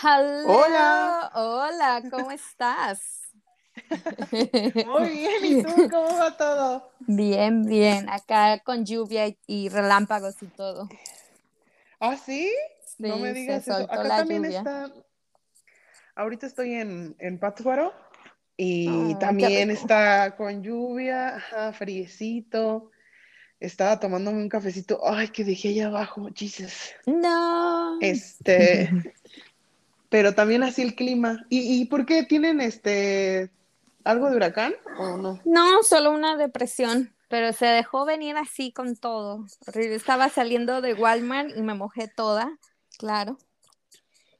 Hola. Hola, ¿cómo estás? Muy bien, ¿y tú cómo va todo? Bien, bien, acá con lluvia y, relámpagos y todo. ¿Ah, sí? no me digas eso. Acá también está. Ahorita estoy en, en Pátzcuaro y también está con lluvia, ajá, friecito. Estaba tomándome un cafecito. Ay, que dejé allá abajo, Jesus. No. Este. pero también así el clima. ¿Y, ¿Y por qué tienen este algo de huracán o no? No, solo una depresión, pero se dejó venir así con todo. Estaba saliendo de Walmart y me mojé toda, claro.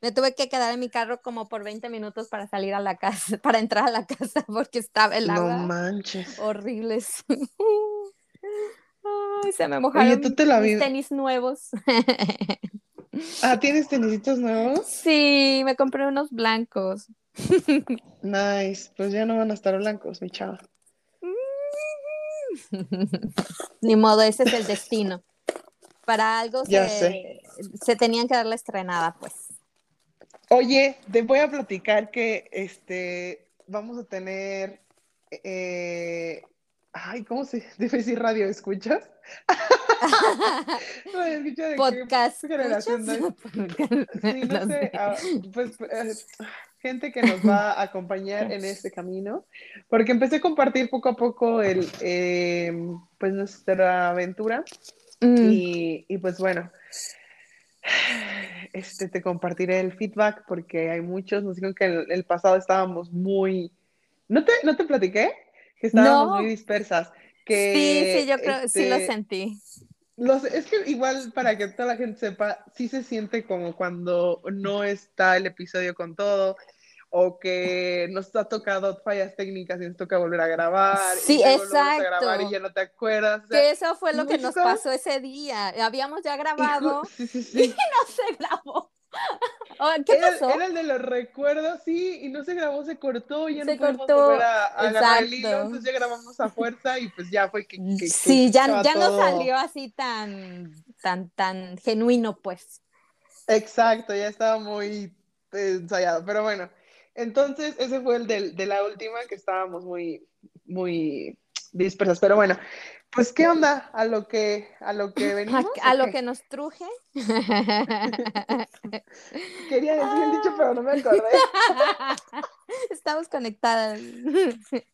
Me tuve que quedar en mi carro como por 20 minutos para salir a la casa, para entrar a la casa porque estaba el agua. No manches. Horribles. Ay, se me mojaron ¿tú te la mis tenis nuevos. Ah, ¿tienes tenisitos nuevos? Sí, me compré unos blancos. Nice, pues ya no van a estar blancos, mi chava. Ni modo, ese es el destino. Para algo se, se tenían que dar la estrenada, pues. Oye, te voy a platicar que este vamos a tener eh, ay, ¿cómo se debe decir radio escuchas? Podcast. Generación sí, no sé, ah, pues eh, gente que nos va a acompañar en este camino, porque empecé a compartir poco a poco el, em, pues nuestra aventura mm. y, y, pues bueno, este, te compartiré el feedback porque hay muchos, nos dijeron que el, el pasado estábamos muy, ¿no te, no te platiqué? Que estábamos muy dispersas. Que, sí, sí, yo creo, que sí lo este, sentí. Los, es que igual para que toda la gente sepa, sí se siente como cuando no está el episodio con todo o que nos ha tocado fallas técnicas y nos toca volver a grabar. Sí, y exacto. A grabar y ya no te acuerdas. que eso fue lo que nos pasó ese día. Habíamos ya grabado sí, sí, sí. y no se grabó. ¿Qué era, pasó? Era el de los recuerdos, sí, y no se grabó, se cortó, y ya se no cortó. a, a entonces ya grabamos a fuerza y pues ya fue que. que sí, ya, ya no salió así tan, tan, tan genuino, pues. Exacto, ya estaba muy ensayado, pero bueno. Entonces, ese fue el del, de la última que estábamos muy, muy dispersas. Pero bueno, pues, ¿qué onda a lo que, a lo que venimos? A, lo que nos truje. Quería decir el dicho, pero no me acordé. Estamos conectadas.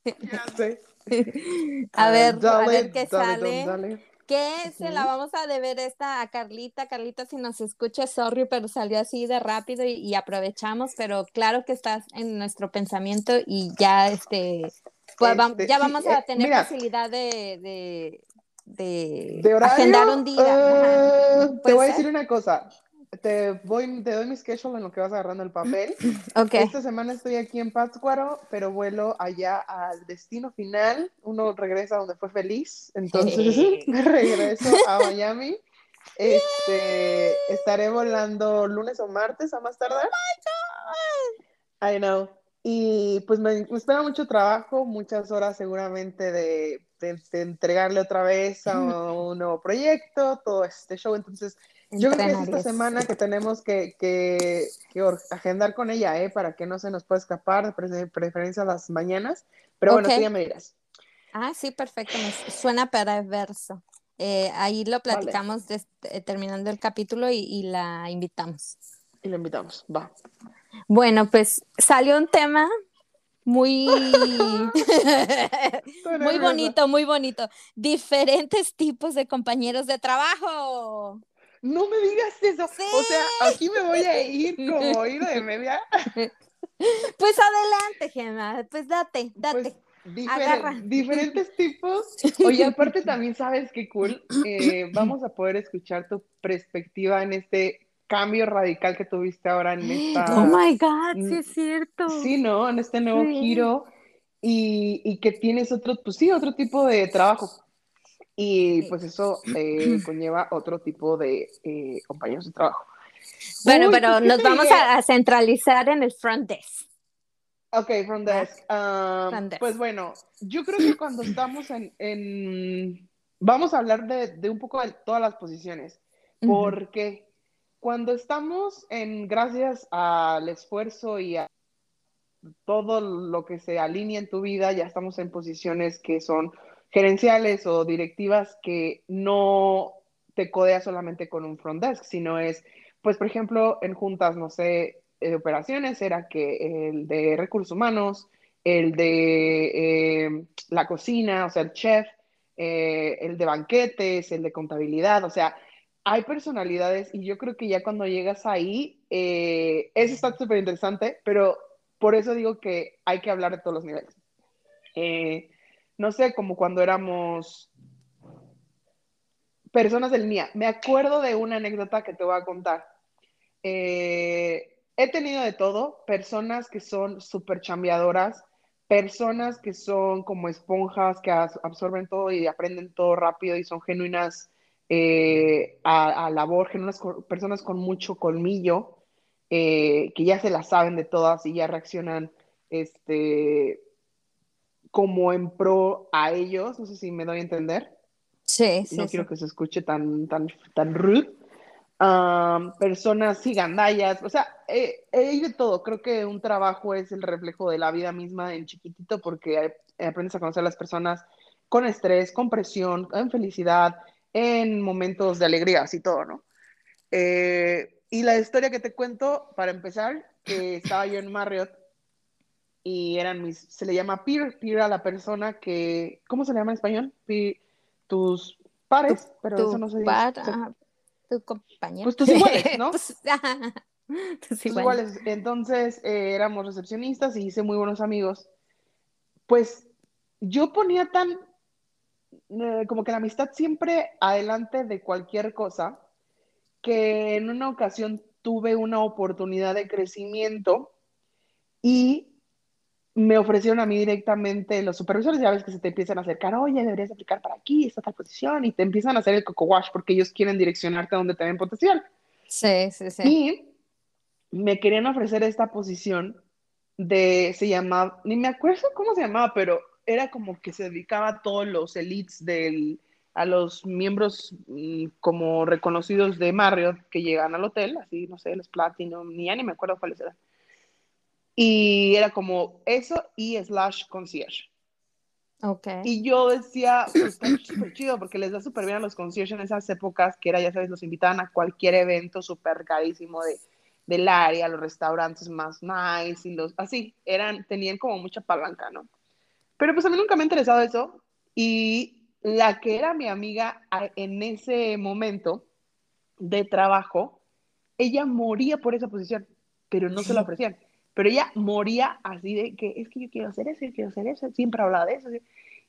Ya sé. A ver, a ver qué sale. ¿Qué se la vamos a deber esta a Carlita? Carlita, si nos escucha, sorry, pero salió así de rápido y, aprovechamos, pero claro que estás en nuestro pensamiento y ya este pues este, ya vamos a eh, tener facilidad de, de, agendar un día. Eh, te voy a decir una cosa. Te, voy, te doy mi schedule en lo que vas agarrando el papel. Okay. Esta semana estoy aquí en Pátzcuaro, pero vuelo allá al destino final. Uno regresa donde fue feliz, entonces regreso a Miami. Este, estaré volando lunes o martes a más tardar. Oh my God. I know. Y pues me, espera mucho trabajo, muchas horas seguramente de, entregarle otra vez a un nuevo proyecto, todo este show. Entonces, yo creo que es esta semana que tenemos que, que, agendar con ella, ¿eh? Para que no se nos pueda escapar, de preferencia las mañanas. Pero bueno, tú ya me dirás. Ah, sí, perfecto. suena perverso. Eh, ahí lo platicamos eh, terminando el capítulo y, y la invitamos. Y la invitamos, va. Bueno, pues salió un tema muy, muy bonito, muy bonito. Diferentes tipos de compañeros de trabajo. No me digas eso. O sea, aquí me voy a ir como ir de media. Pues adelante, Gemma. Pues date, date. Pues, diferentes tipos. Oye, aparte también sabes qué cool. Eh, vamos a poder escuchar tu perspectiva en este cambio radical que tuviste ahora en esta... Oh my God, sí es cierto. Sí, ¿no? En este nuevo giro y, y, que tienes otro, pues sí, otro tipo de trabajo. Y pues eso eh, conlleva otro tipo de eh, compañeros de trabajo. Bueno, pero pues, nos vamos a, centralizar en el front desk. Ok, front desk. Um, pues bueno, yo creo que cuando estamos en, en... Vamos a hablar de, de, un poco de todas las posiciones. ¿Por qué? Cuando estamos en, gracias al esfuerzo y a todo lo que se alinea en tu vida, ya estamos en posiciones que son gerenciales o directivas que no te codea solamente con un front desk, sino es, pues, por ejemplo, en juntas, no sé, de operaciones, era que el de recursos humanos, el de eh, la cocina, o sea, el chef, eh, el de banquetes, el de contabilidad, o sea, hay personalidades y yo creo que ya cuando llegas ahí, eh, eso está súper interesante, pero por eso digo que hay que hablar de todos los niveles. Eh, no sé, como cuando éramos personas del MIA. Me acuerdo de una anécdota que te voy a contar. Eh, he tenido de todo, personas que son súper chambeadoras, personas que son como esponjas, que absorben todo y aprenden todo rápido y son genuinas eh, a, labor, unas personas con mucho colmillo, eh, que ya se las saben de todas y ya reaccionan este, como en pro a ellos, no sé si me doy a entender. Sí, sí. No quiero que se escuche tan, tan, tan rude. personas gigandallas, o sea, eh, hay de todo. Creo que un trabajo es el reflejo de la vida misma en chiquitito porque aprendes a conocer a las personas con estrés, con presión, en felicidad, en momentos de alegría, y todo, ¿no? Eh, y la historia que te cuento, para empezar, que estaba yo en Marriott y eran mis, se le llama peer, peer a la persona que, ¿cómo se le llama en español? tus pares, pero eso no se dice. tu compañero. Pues tus iguales, ¿no? tus, iguales. Entonces eh, éramos recepcionistas y hice muy buenos amigos. Pues yo ponía tan como que la amistad siempre adelante de cualquier cosa, que en una ocasión tuve una oportunidad de crecimiento y me ofrecieron a mí directamente los supervisores, ya ves que se te empiezan a acercar, oye, deberías aplicar para aquí, esta tal posición, y te empiezan a hacer el coco wash porque ellos quieren direccionarte a donde te ven potencial. Sí, sí, sí. Y me querían ofrecer esta posición de, se llamaba, ni me acuerdo cómo se llamaba, pero era como que se dedicaba a todos los elites del, a los miembros mm, como reconocidos de Marriott que llegan al hotel, así, no sé, los Platinum, ni ya ni me acuerdo cuáles eran. Y era como eso y slash concierge. Ok. Y yo decía, pues, está súper chido porque les da súper bien a los concierge en esas épocas que era, ya sabes, los invitaban a cualquier evento súper carísimo de, del área, los restaurantes más nice y los, así, eran, tenían como mucha palanca, ¿no? Pero pues a mí nunca me ha interesado eso. Y la que era mi amiga en ese momento de trabajo, ella moría por esa posición, pero no se la ofrecían. Pero ella moría así de que es que yo quiero hacer eso, yo quiero hacer eso, siempre hablaba de eso.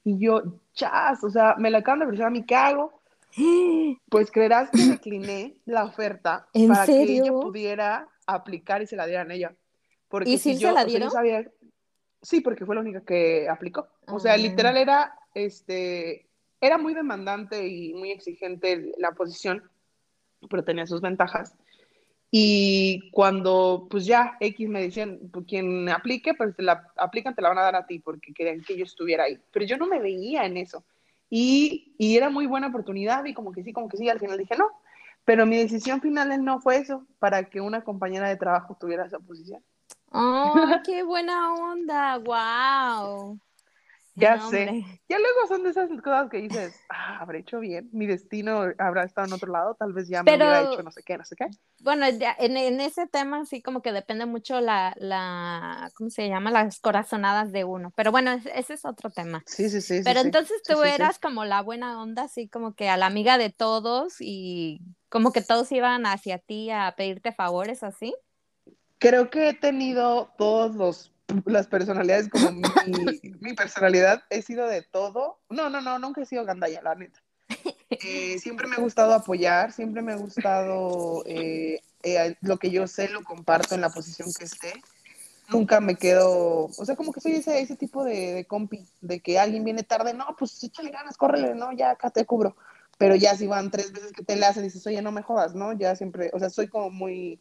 Y yo, chas, o sea, me la acaban de ofrecer a ¿qué hago? Pues creerás que decliné la oferta para que ella pudiera aplicar y se la dieran a ella. Porque ¿Y si, se la dieron? sabía, Sí, porque fue la única que aplicó. O sea, ah. literal era, este, era muy demandante y muy exigente la posición, pero tenía sus ventajas. Y cuando, pues ya, X me decían, pues, quien aplique, pues te la aplican, te la van a dar a ti, porque querían que yo estuviera ahí. Pero yo no me veía en eso. Y, y era muy buena oportunidad y como que sí, como que sí, al final dije no. Pero mi decisión final no fue eso, para que una compañera de trabajo tuviera esa posición. ¡Oh, qué buena onda! ¡Wow! Ya sé. Ya luego son de esas cosas que dices, ah, habré hecho bien, mi destino habrá estado en otro lado, tal vez ya me hubiera hecho no sé qué, no sé qué. Bueno, en, en, ese tema sí como que depende mucho la, la, ¿cómo se llama? Las corazonadas de uno. Pero bueno, ese es otro tema. Sí, sí, sí. Pero entonces tú eras como la buena onda, así como que a la amiga de todos y como que todos iban hacia ti a pedirte favores, así creo que he tenido todos los las personalidades como mi, personalidad, he sido de todo. No, no, no, nunca he sido gandaya, la neta. Eh, siempre me ha gustado apoyar, siempre me ha gustado eh, eh, lo que yo sé, lo comparto en la posición que esté. Nunca me quedo, o sea, como que soy ese, ese tipo de, de compi, de que alguien viene tarde, no, pues échale ganas, córrele, no, ya acá te cubro. Pero ya si van tres veces que te le hacen, dices, oye, no me jodas, ¿no? Ya siempre, o sea, soy como muy,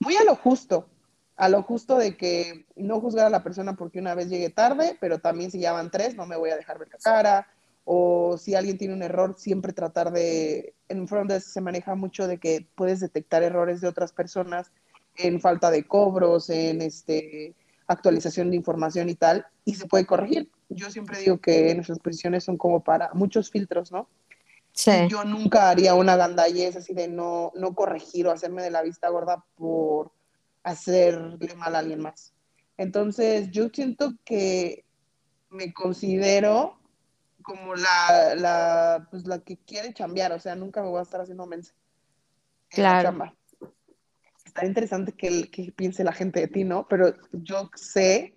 muy a lo justo, a lo justo de que no juzgar a la persona porque una vez llegue tarde, pero también si ya van tres, no me voy a dejar ver la cara, o si alguien tiene un error, siempre tratar de, en Frontdesk se maneja mucho de que puedes detectar errores de otras personas en falta de cobros, en este actualización de información y tal, y se puede corregir. Yo siempre digo que nuestras posiciones son como para muchos filtros, ¿no? Sí. yo nunca haría una gandallez así de no, no corregir o hacerme de la vista gorda por hacerle mal a alguien más. Entonces, yo siento que me considero como la, la, pues la que quiere chambear, o sea, nunca me voy a estar haciendo mensa. Claro. Está interesante que, que piense la gente de ti, ¿no? Pero yo sé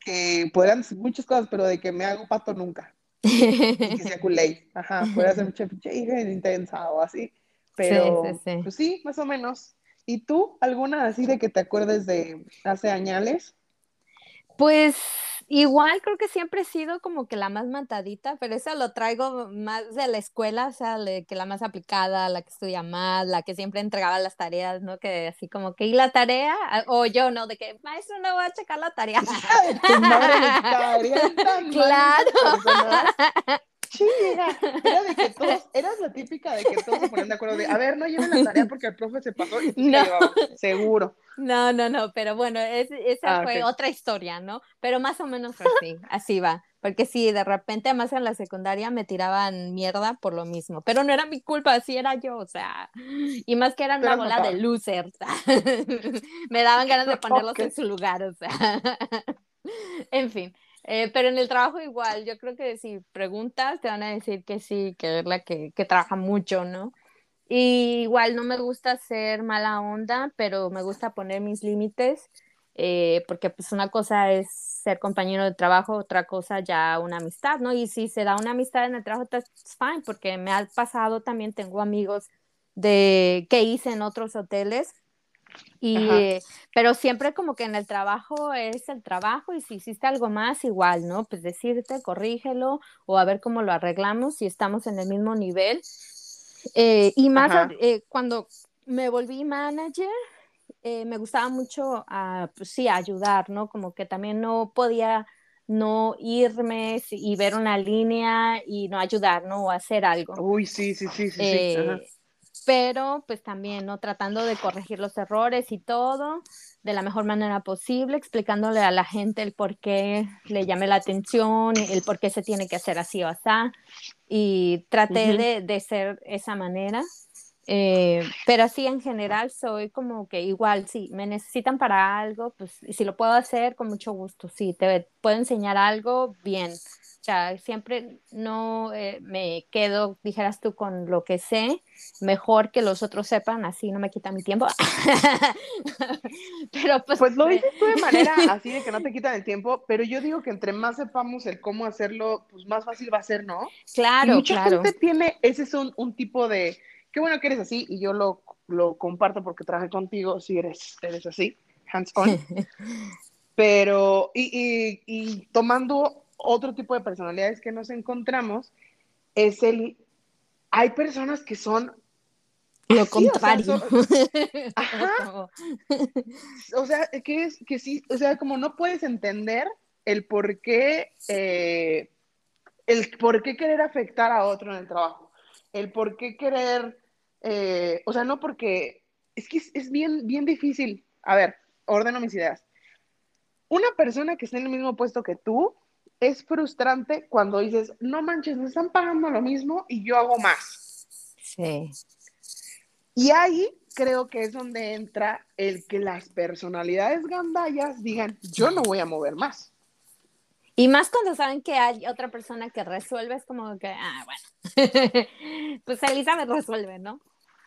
que podrán muchas cosas, pero de que me hago pato nunca. Y que sea culé. Ajá, puede ser mucha hija intensa o así. Pero, sí, sí, sí. pues sí, más o menos. ¿Y tú, alguna así de que te acuerdes de hace años? Pues igual creo que siempre he sido como que la más matadita, pero eso lo traigo más de la escuela, o sea, que la más aplicada, la que estudia más, la que siempre entregaba las tareas, ¿no? Que así como que, ¿y la tarea? Ah, o yo, ¿no? De que, maestro, no voy a checar la tarea. claro. Chinga, era de que todos, eras la típica de que todos se ponían de acuerdo de, a ver, no lleven la tarea porque el profe se pasó y no. seguro. No, no, no, pero bueno, esa ah, fue otra historia, ¿no? Pero más o menos así, así va. Porque sí, de repente, además en la secundaria me tiraban mierda por lo mismo. Pero no era mi culpa, así era yo, o sea. Y más que eran una bola de losers. me daban ganas de ponerlos en su lugar, o sea. en fin. Eh, pero en el trabajo igual, yo creo que si preguntas te van a decir que sí, que es la que, que trabaja mucho, ¿no? Y igual no me gusta ser mala onda, pero me gusta poner mis límites, eh, porque pues una cosa es ser compañero de trabajo, otra cosa ya una amistad, ¿no? Y si se da una amistad en el trabajo, es fine, porque me ha pasado también, tengo amigos de que hice en otros hoteles y, pero siempre como que en el trabajo es el trabajo y si hiciste algo más, igual, ¿no? Pues decirte, corrígelo o a ver cómo lo arreglamos si estamos en el mismo nivel. Eh, y más eh, cuando me volví manager, eh, me gustaba mucho, uh, pues sí, ayudar, ¿no? Como que también no podía no irme y ver una línea y no ayudar, ¿no? O hacer algo. Uy, sí, sí, sí, sí. sí pero pues también, ¿no? Tratando de corregir los errores y todo de la mejor manera posible, explicándole a la gente el por qué le llame la atención, el por qué se tiene que hacer así o así, y traté de, de, ser esa manera. Eh, pero así en general soy como que igual, si me necesitan para algo, pues si lo puedo hacer con mucho gusto, sí, te puedo enseñar algo, bien, sea, siempre no eh, me quedo, dijeras tú, con lo que sé, mejor que los otros sepan, así no me quita mi tiempo. pero pues... Pues lo dices tú de manera así de que no te quitan el tiempo, pero yo digo que entre más sepamos el cómo hacerlo, pues más fácil va a ser, ¿no? Claro, y mucha claro. gente tiene, ese es un, un, tipo de, qué bueno que eres así, y yo lo, lo comparto porque trabajé contigo, si eres, eres así, hands on. pero, y, y, y tomando otro tipo de personalidades que nos encontramos es el, hay personas que son lo contrario. O sea, ajá. o sea, que es que sí, o sea, como no puedes entender el por qué, eh, el por qué querer afectar a otro en el trabajo, el por qué querer, eh, o sea, no porque, es que es, es, bien, bien difícil. A ver, ordeno mis ideas. Una persona que está en el mismo puesto que tú, es frustrante cuando dices, no manches, me están pagando lo mismo y yo hago más. Sí. Y ahí creo que es donde entra el que las personalidades gandallas digan, yo no voy a mover más. Y más cuando saben que hay otra persona que resuelve, es como que, ah, bueno, pues Elizabeth resuelve, ¿no?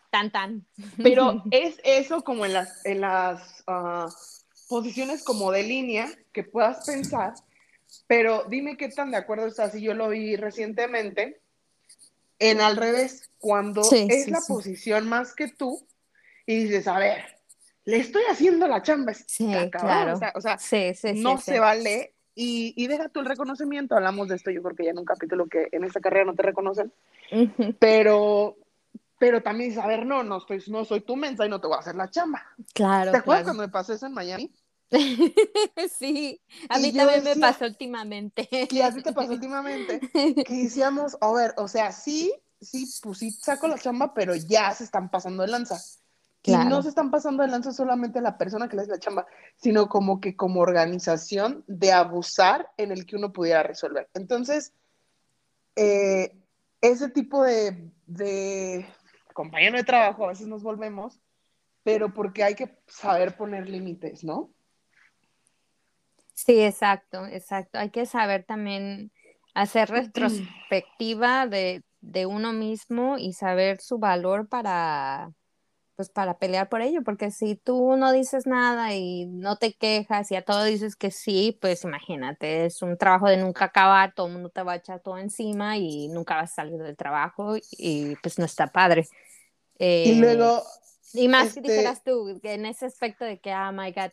Tan, tan. Pero es eso como en las, en las uh, posiciones como de línea que puedas pensar pero dime qué tan de acuerdo estás, y yo lo vi recientemente, en al revés, cuando es la posición más que tú y dices, a ver, le estoy haciendo la chamba. Sí, claro. O sea, no se vale. Y, y, deja tú el reconocimiento, hablamos de esto, yo creo que ya en un capítulo que en esta carrera no te reconocen, pero, pero también dices, a ver, no, no, estoy, no soy tu mensa y no te voy a hacer la chamba. Claro. ¿Te acuerdas cuando me pasó eso en Miami? sí, a mí también me pasó últimamente. Y a ti te pasó últimamente que decíamos, a ver, o sea, sí, sí, pues sí saco la chamba, pero ya se están pasando de lanza. Y no se están pasando de lanza solamente la persona que le hace la chamba, sino como que como organización de abusar en el que uno pudiera resolver. Entonces, eh, ese tipo de, de compañero de trabajo a veces nos volvemos, pero porque hay que saber poner límites, ¿no? Sí, exacto, exacto. Hay que saber también hacer retrospectiva de, de uno mismo y saber su valor para, pues para pelear por ello, porque si tú no dices nada y no te quejas y a todo dices que sí, pues imagínate, es un trabajo de nunca acabar, todo el mundo te va a echar todo encima y nunca vas a salir del trabajo y pues no está padre. y eh, luego... Y más que este dijeras tú, en ese aspecto de que, ah, my God,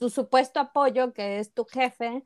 tu supuesto apoyo, que es tu jefe,